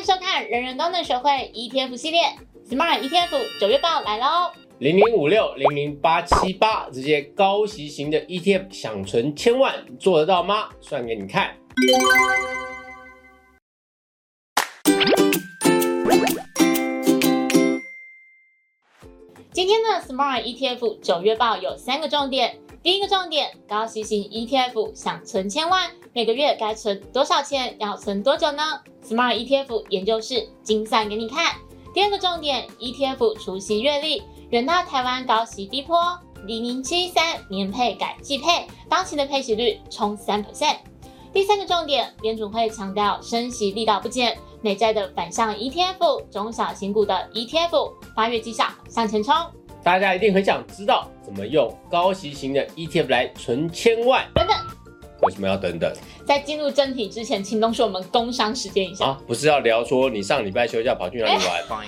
迎收看人人都能学会 ETF 系列 Smart ETF 九月报来喽！零零五六零零八七八这些高息型的 ETF，想存千万做得到吗？算给你看。今天的 Smart ETF 九月报有三个重点。第一个重点，高息型 ETF 想存千万，每个月该存多少钱？要存多久呢？Smart ETF 研究室精算给你看。第二个重点，ETF 除息月历，远大台湾高息低坡，零零七三年配改季配，当期的配息率冲三 percent。第三个重点，联储会强调升息力道不减，美债的反向 ETF，中小型股的 ETF，八月绩效向前冲。大家一定很想知道怎么用高息型的 ETF 来存千万。等等，为什么要等等在进入正题之前，请容许我们工商时间一下。啊？不是要聊说你上礼拜休假跑去哪里玩？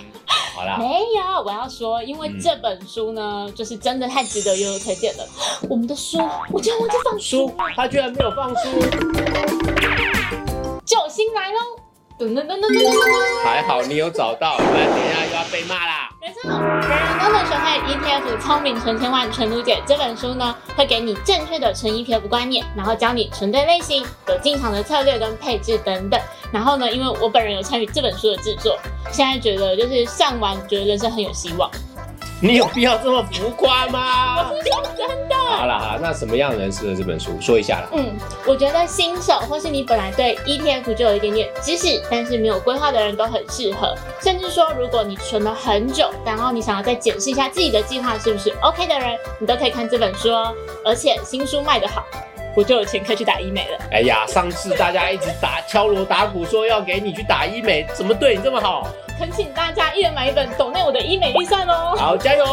好啦，没有，我要说，因为这本书呢，就是真的太值得悠悠推荐了。我们的书，我竟然忘记放书书，他居然没有放书，救星来喽！噔噔噔噔噔噔噔。还好你有找到，不然等一下又要被骂啦。没错，人人都能学会 ETF 聪明存千万存卢姐这本书呢，会给你正确的存 ETF 观念，然后教你存对类型、有进场的策略跟配置等等。然后呢，因为我本人有参与这本书的制作，现在觉得就是上完，觉得人生很有希望。你有必要这么浮夸吗？我是说真的。好啦好啦，那什么样的人适合这本书？说一下啦。嗯，我觉得新手或是你本来对 ETF 就有一点点知识，但是没有规划的人都很适合。甚至说，如果你存了很久，然后你想要再检视一下自己的计划是不是 OK 的人，你都可以看这本书哦。而且新书卖得好，我就有钱可以去打医美了。哎呀，上次大家一直打敲锣打鼓说要给你去打医美，怎么对你这么好？恳请大家一人买一本，抖内我的医美预算哦。好，加油！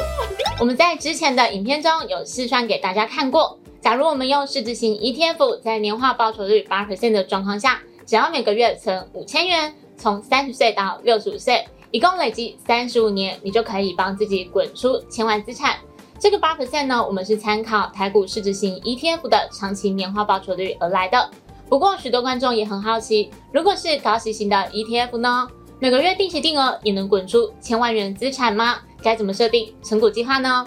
我们在之前的影片中有试算给大家看过。假如我们用市值型 ETF，在年化报酬率八 percent 的状况下，只要每个月存五千元，从三十岁到六十五岁，一共累积三十五年，你就可以帮自己滚出千万资产。这个八 percent 呢，我们是参考台股市值型 ETF 的长期年化报酬率而来的。不过，许多观众也很好奇，如果是高息型的 ETF 呢，每个月定期定额也能滚出千万元资产吗？该怎么设定存股计划呢？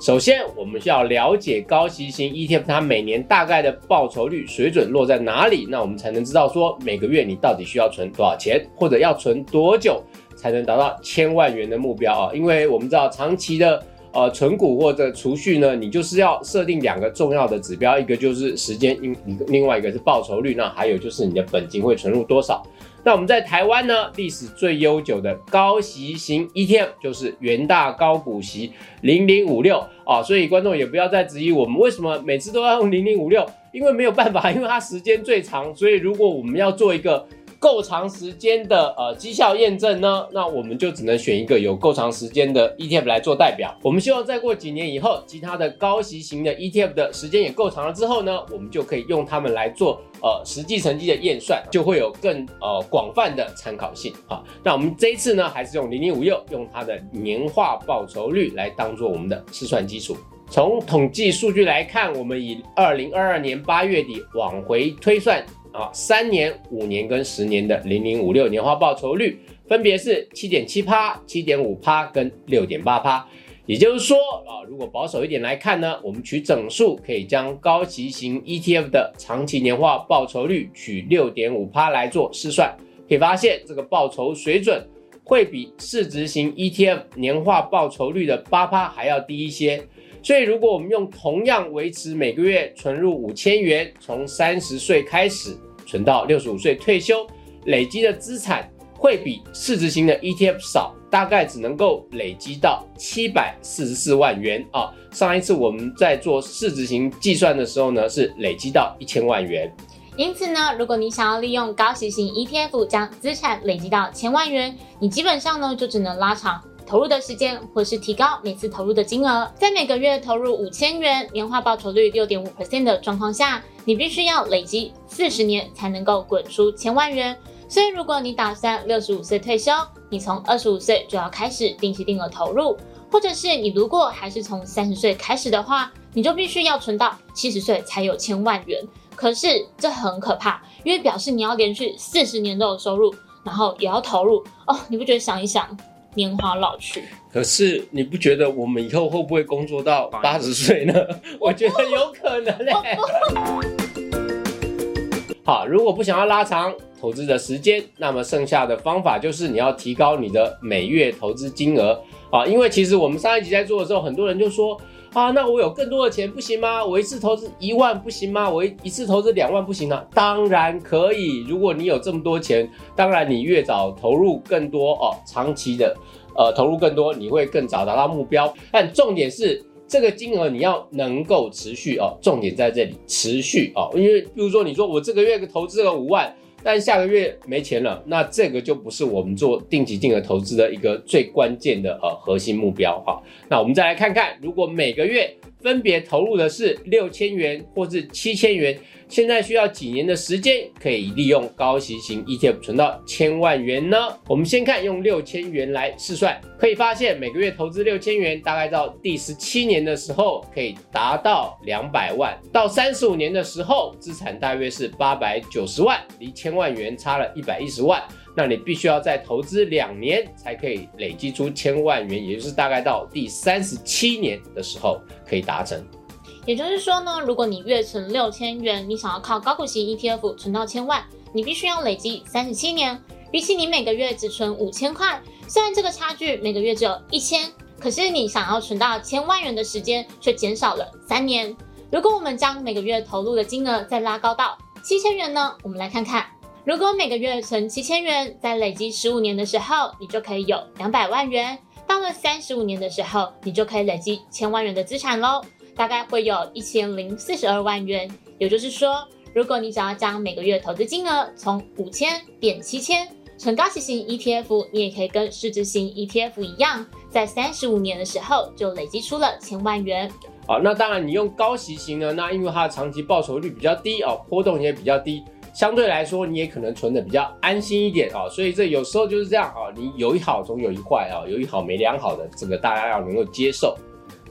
首先，我们需要了解高息型 ETF 它每年大概的报酬率水准落在哪里，那我们才能知道说每个月你到底需要存多少钱，或者要存多久才能达到千万元的目标啊？因为我们知道长期的呃存股或者储蓄呢，你就是要设定两个重要的指标，一个就是时间，另另外一个是报酬率，那还有就是你的本金会存入多少。那我们在台湾呢，历史最悠久的高息型 ETF 就是元大高股息零零五六啊，所以观众也不要再质疑我们为什么每次都要用零零五六，因为没有办法，因为它时间最长，所以如果我们要做一个够长时间的呃绩效验证呢，那我们就只能选一个有够长时间的 ETF 来做代表。我们希望再过几年以后，其他的高息型的 ETF 的时间也够长了之后呢，我们就可以用它们来做呃实际成绩的验算，就会有更呃广泛的参考性啊。那我们这一次呢，还是用零零五六，用它的年化报酬率来当做我们的试算基础。从统计数据来看，我们以二零二二年八月底往回推算啊，三年、五年跟十年的零零五六年化报酬率分别是七点七趴、七点五趴跟六点八趴。也就是说啊，如果保守一点来看呢，我们取整数可以将高息型 ETF 的长期年化报酬率取六点五趴来做试算，可以发现这个报酬水准会比市值型 ETF 年化报酬率的八趴还要低一些。所以，如果我们用同样维持每个月存入五千元，从三十岁开始存到六十五岁退休，累积的资产会比市值型的 ETF 少，大概只能够累积到七百四十四万元啊。上一次我们在做市值型计算的时候呢，是累积到一千万元。因此呢，如果你想要利用高息型 ETF 将资产累积到千万元，你基本上呢就只能拉长投入的时间，或是提高每次投入的金额。在每个月投入五千元，年化报酬率六点五 percent 的状况下，你必须要累积四十年才能够滚出千万元。所以，如果你打算六十五岁退休，你从二十五岁就要开始定期定额投入，或者是你如果还是从三十岁开始的话，你就必须要存到七十岁才有千万元。可是这很可怕，因为表示你要连续四十年都有收入，然后也要投入哦，你不觉得想一想，年华老去？可是你不觉得我们以后会不会工作到八十岁呢？我觉得有可能嘞。好，如果不想要拉长投资的时间，那么剩下的方法就是你要提高你的每月投资金额啊。因为其实我们上一集在做的时候，很多人就说啊，那我有更多的钱不行吗？我一次投资一万不行吗？我一一次投资两万不行吗？当然可以。如果你有这么多钱，当然你越早投入更多哦，长期的呃投入更多，你会更早达到目标。但重点是。这个金额你要能够持续哦，重点在这里持续哦，因为比如说你说我这个月投资了五万，但下个月没钱了，那这个就不是我们做定期定额投资的一个最关键的呃核心目标哈。那我们再来看看，如果每个月分别投入的是六千元或是七千元。现在需要几年的时间可以利用高息型 ETF 存到千万元呢？我们先看用六千元来试算，可以发现每个月投资六千元，大概到第十七年的时候可以达到两百万，到三十五年的时候资产大约是八百九十万，离千万元差了一百一十万。那你必须要再投资两年才可以累积出千万元，也就是大概到第三十七年的时候可以达成。也就是说呢，如果你月存六千元，你想要靠高股息 ETF 存到千万，你必须要累积三十七年。比起你每个月只存五千块，虽然这个差距每个月只有一千，可是你想要存到千万元的时间却减少了三年。如果我们将每个月投入的金额再拉高到七千元呢？我们来看看，如果每个月存七千元，在累积十五年的时候，你就可以有两百万元。到了三十五年的时候，你就可以累积千万元的资产喽。大概会有一千零四十二万元，也就是说，如果你想要将每个月投资金额从五千变七千，存高息型 ETF，你也可以跟市值型 ETF 一样，在三十五年的时候就累积出了千万元。好，那当然你用高息型呢，那因为它的长期报酬率比较低哦，波动也比较低，相对来说你也可能存的比较安心一点哦。所以这有时候就是这样啊，你有一好总有一坏啊，有一好没两好的，这个大家要能够接受。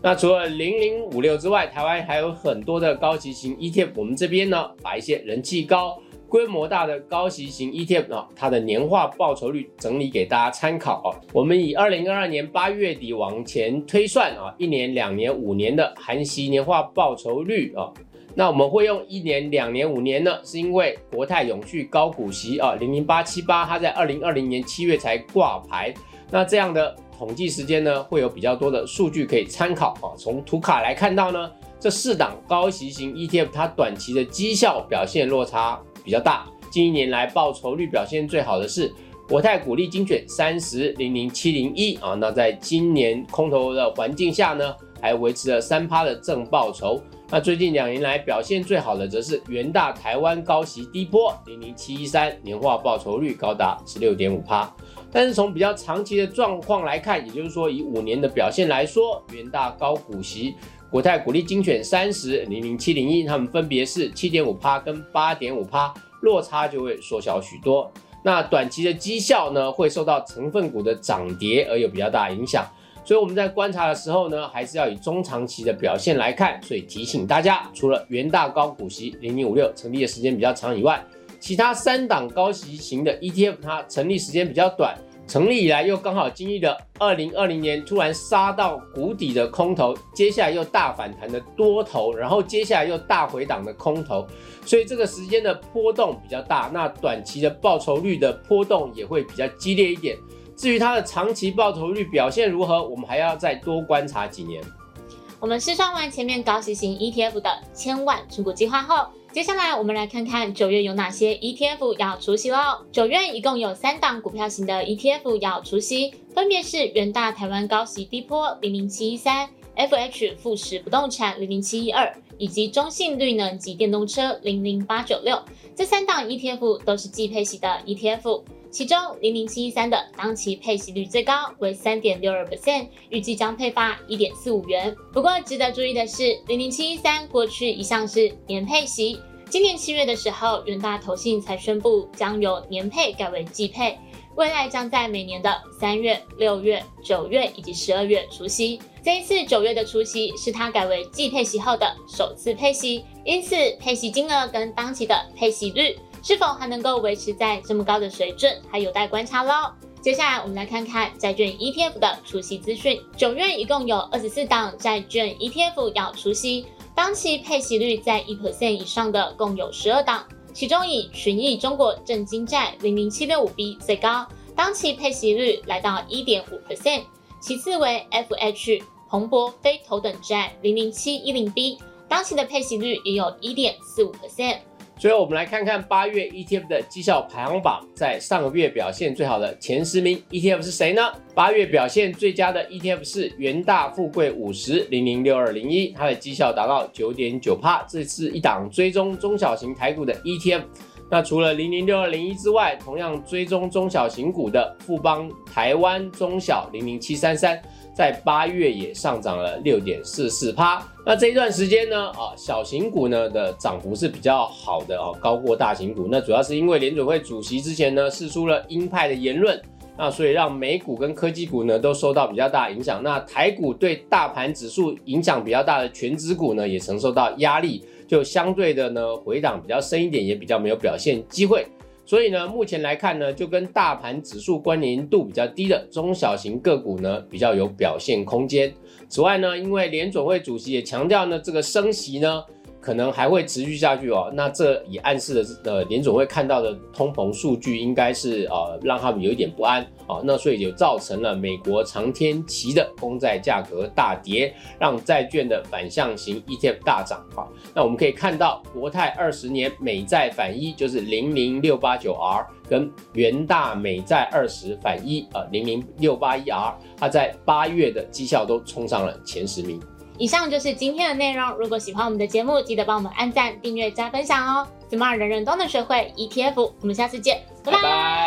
那除了零零五六之外，台湾还有很多的高息型 ETF。我们这边呢，把一些人气高、规模大的高息型 ETF 啊，它的年化报酬率整理给大家参考啊。我们以二零二二年八月底往前推算啊，一年、两年、五年的含息年化报酬率啊。那我们会用一年、两年、五年呢，是因为国泰永续高股息啊，零零八七八，它在二零二零年七月才挂牌。那这样的。统计时间呢，会有比较多的数据可以参考啊。从图卡来看到呢，这四档高息型 ETF 它短期的绩效表现落差比较大。近一年来报酬率表现最好的是国泰股利精选三十零零七零一啊。那在今年空头的环境下呢，还维持了三趴的正报酬。那最近两年来表现最好的则是元大台湾高息低波零零七一三，年化报酬率高达十六点五趴。但是从比较长期的状况来看，也就是说以五年的表现来说，元大高股息、国泰股利精选三十零零七零一，它们分别是七点五趴跟八点五趴，落差就会缩小许多。那短期的绩效呢，会受到成分股的涨跌而有比较大影响。所以我们在观察的时候呢，还是要以中长期的表现来看。所以提醒大家，除了元大高股息零零五六成立的时间比较长以外，其他三档高息型的 ETF，它成立时间比较短，成立以来又刚好经历了二零二零年突然杀到谷底的空头，接下来又大反弹的多头，然后接下来又大回档的空头，所以这个时间的波动比较大，那短期的报酬率的波动也会比较激烈一点。至于它的长期报酬率表现如何，我们还要再多观察几年。我们试算完前面高息型 ETF 的千万持股计划后。接下来我们来看看九月有哪些 ETF 要出席喽。九月一共有三档股票型的 ETF 要出席，分别是元大台湾高息低波零零七一三、FH 富时不动产零零七一二，以及中信绿能及电动车零零八九六。这三档 ETF 都是季配息的 ETF。其中零零七一三的当期配息率最高为三点六二 percent，预计将配发一点四五元。不过值得注意的是，零零七一三过去一向是年配息，今年七月的时候，元大投信才宣布将由年配改为季配，未来将在每年的三月、六月、九月以及十二月除息。这一次九月的除息是它改为季配息后的首次配息，因此配息金额跟当期的配息率。是否还能够维持在这么高的水准，还有待观察喽。接下来我们来看看债券 ETF 的出席资讯。九月一共有二十四档债券 ETF 要出席，当期配息率在一 percent 以上的共有十二档，其中以群益中国证金债零零七六五 B 最高，当期配息率来到一点五 percent，其次为 FH 彭博非头等债零零七一零 B，当期的配息率也有一点四五 percent。最后，我们来看看八月 ETF 的绩效排行榜，在上个月表现最好的前十名 ETF 是谁呢？八月表现最佳的 ETF 是元大富贵五十零零六二零一，它的绩效达到九点九帕，这是一档追踪中小型台股的 ETF。那除了零零六二零一之外，同样追踪中小型股的富邦台湾中小零零七三三。在八月也上涨了六点四四趴。那这一段时间呢，啊，小型股呢的涨幅是比较好的哦，高过大型股。那主要是因为联准会主席之前呢，释出了鹰派的言论，那所以让美股跟科技股呢都受到比较大影响。那台股对大盘指数影响比较大的全指股呢，也承受到压力，就相对的呢回档比较深一点，也比较没有表现机会。所以呢，目前来看呢，就跟大盘指数关联度比较低的中小型个股呢，比较有表现空间。此外呢，因为联总会主席也强调呢，这个升息呢。可能还会持续下去哦，那这也暗示了呃联总会看到的通膨数据应该是呃让他们有一点不安啊，那所以就造成了美国长天期的公债价格大跌，让债券的反向型 ETF 大涨啊。那我们可以看到国泰二十年美债反一就是零零六八九 R，跟元大美债二十反一啊零零六八一 R，它在八月的绩效都冲上了前十名。以上就是今天的内容。如果喜欢我们的节目，记得帮我们按赞、订阅、加分享哦。Smart 人人都能学会 ETF，我们下次见，拜拜。